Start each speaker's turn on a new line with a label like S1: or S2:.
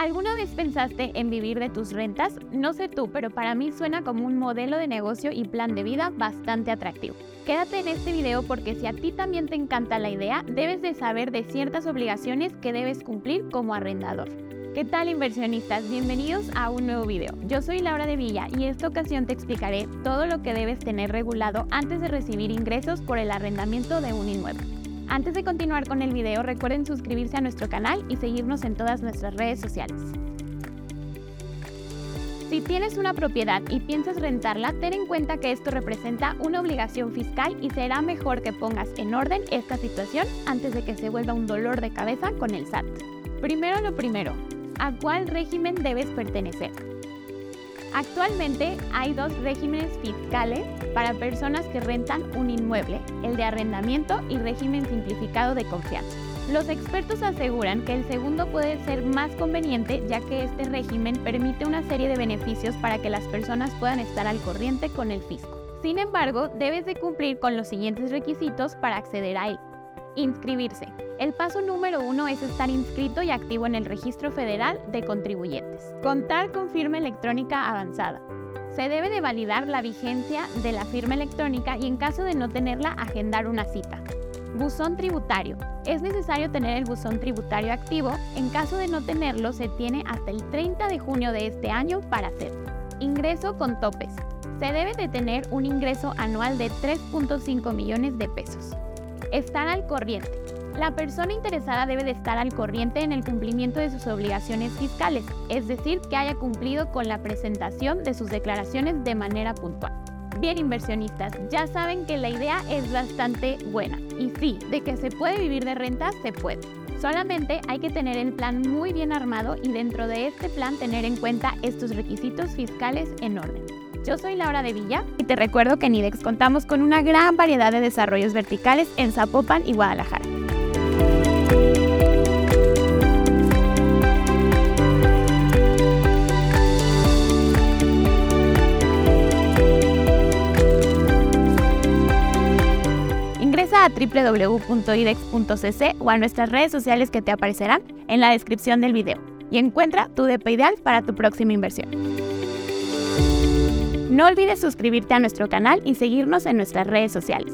S1: ¿Alguna vez pensaste en vivir de tus rentas? No sé tú, pero para mí suena como un modelo de negocio y plan de vida bastante atractivo. Quédate en este video porque si a ti también te encanta la idea, debes de saber de ciertas obligaciones que debes cumplir como arrendador. ¿Qué tal inversionistas? Bienvenidos a un nuevo video. Yo soy Laura de Villa y esta ocasión te explicaré todo lo que debes tener regulado antes de recibir ingresos por el arrendamiento de un inmueble. Antes de continuar con el video, recuerden suscribirse a nuestro canal y seguirnos en todas nuestras redes sociales. Si tienes una propiedad y piensas rentarla, ten en cuenta que esto representa una obligación fiscal y será mejor que pongas en orden esta situación antes de que se vuelva un dolor de cabeza con el SAT. Primero lo primero, ¿a cuál régimen debes pertenecer? Actualmente hay dos regímenes fiscales para personas que rentan un inmueble, el de arrendamiento y régimen simplificado de confianza. Los expertos aseguran que el segundo puede ser más conveniente ya que este régimen permite una serie de beneficios para que las personas puedan estar al corriente con el fisco. Sin embargo, debes de cumplir con los siguientes requisitos para acceder a él. Inscribirse. El paso número uno es estar inscrito y activo en el Registro Federal de Contribuyentes. Contar con firma electrónica avanzada. Se debe de validar la vigencia de la firma electrónica y en caso de no tenerla, agendar una cita. Buzón tributario. Es necesario tener el buzón tributario activo. En caso de no tenerlo, se tiene hasta el 30 de junio de este año para hacerlo. Ingreso con topes. Se debe de tener un ingreso anual de 3.5 millones de pesos. Estar al corriente. La persona interesada debe de estar al corriente en el cumplimiento de sus obligaciones fiscales, es decir, que haya cumplido con la presentación de sus declaraciones de manera puntual. Bien inversionistas, ya saben que la idea es bastante buena y sí, de que se puede vivir de rentas, se puede. Solamente hay que tener el plan muy bien armado y dentro de este plan tener en cuenta estos requisitos fiscales en orden. Yo soy Laura de Villa y te recuerdo que en IDEX contamos con una gran variedad de desarrollos verticales en Zapopan y Guadalajara. Ingresa a www.idex.cc o a nuestras redes sociales que te aparecerán en la descripción del video y encuentra tu DP ideal para tu próxima inversión. No olvides suscribirte a nuestro canal y seguirnos en nuestras redes sociales.